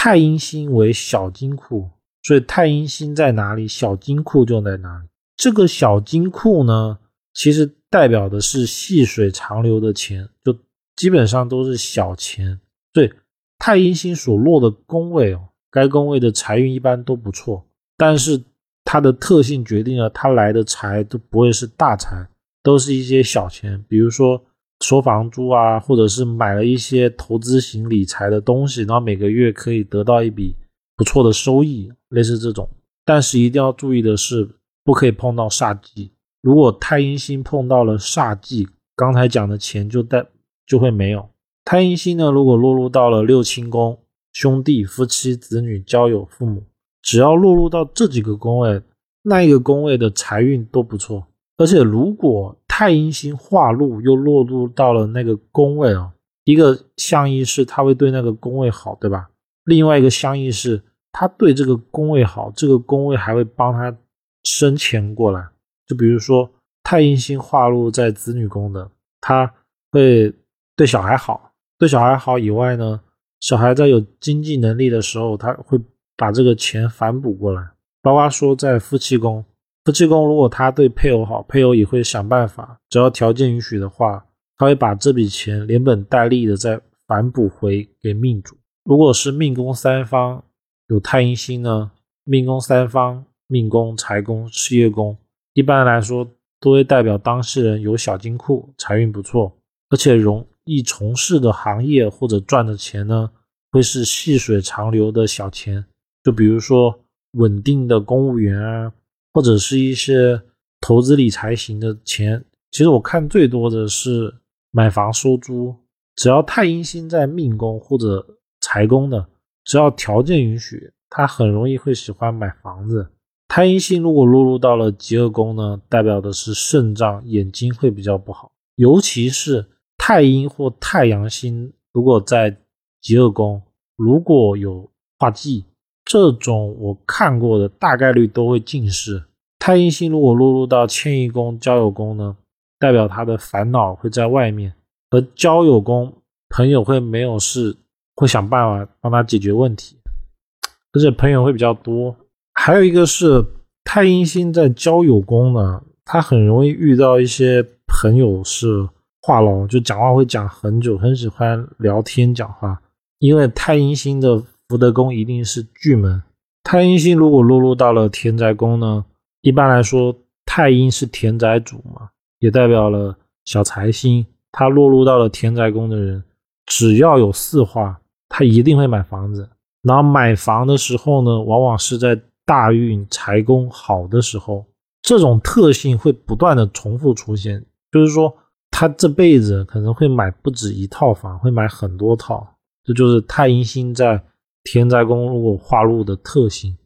太阴星为小金库，所以太阴星在哪里，小金库就在哪里。这个小金库呢，其实代表的是细水长流的钱，就基本上都是小钱。对，太阴星所落的宫位哦，该宫位的财运一般都不错，但是它的特性决定了它来的财都不会是大财，都是一些小钱，比如说收房租啊，或者是买了一些投资型理财的东西，然后每个月可以得到一笔不错的收益，类似这种。但是一定要注意的是。不可以碰到煞忌，如果太阴星碰到了煞忌，刚才讲的钱就带就会没有。太阴星呢，如果落入到了六亲宫，兄弟、夫妻、子女、交友、父母，只要落入到这几个宫位，那一个宫位的财运都不错。而且如果太阴星化禄又落入到了那个宫位啊，一个相意是他会对那个宫位好，对吧？另外一个相意是他对这个宫位好，这个宫位还会帮他。生钱过来，就比如说太阴星化禄在子女宫的，他会对小孩好，对小孩好以外呢，小孩在有经济能力的时候，他会把这个钱反哺过来。包括说在夫妻宫，夫妻宫如果他对配偶好，配偶也会想办法，只要条件允许的话，他会把这笔钱连本带利的再反补回给命主。如果是命宫三方有太阴星呢，命宫三方。命宫、财宫、事业宫，一般来说都会代表当事人有小金库，财运不错，而且容易从事的行业或者赚的钱呢，会是细水长流的小钱。就比如说稳定的公务员啊，或者是一些投资理财型的钱。其实我看最多的是买房收租，只要太阴星在命宫或者财宫的，只要条件允许，他很容易会喜欢买房子。太阴星如果落入到了极恶宫呢，代表的是肾脏、眼睛会比较不好，尤其是太阴或太阳星如果在极恶宫，如果有化忌，这种我看过的大概率都会近视。太阴星如果落入到迁移宫、交友宫呢，代表他的烦恼会在外面，而交友宫朋友会没有事，会想办法帮他解决问题，而且朋友会比较多。还有一个是太阴星在交友宫呢，他很容易遇到一些朋友是话痨，就讲话会讲很久，很喜欢聊天讲话。因为太阴星的福德宫一定是巨门，太阴星如果落入到了田宅宫呢，一般来说太阴是田宅主嘛，也代表了小财星。他落入到了田宅宫的人，只要有四化，他一定会买房子。然后买房的时候呢，往往是在大运财宫好的时候，这种特性会不断的重复出现。就是说，他这辈子可能会买不止一套房，会买很多套。这就是太阴星在天灾公路化路的特性。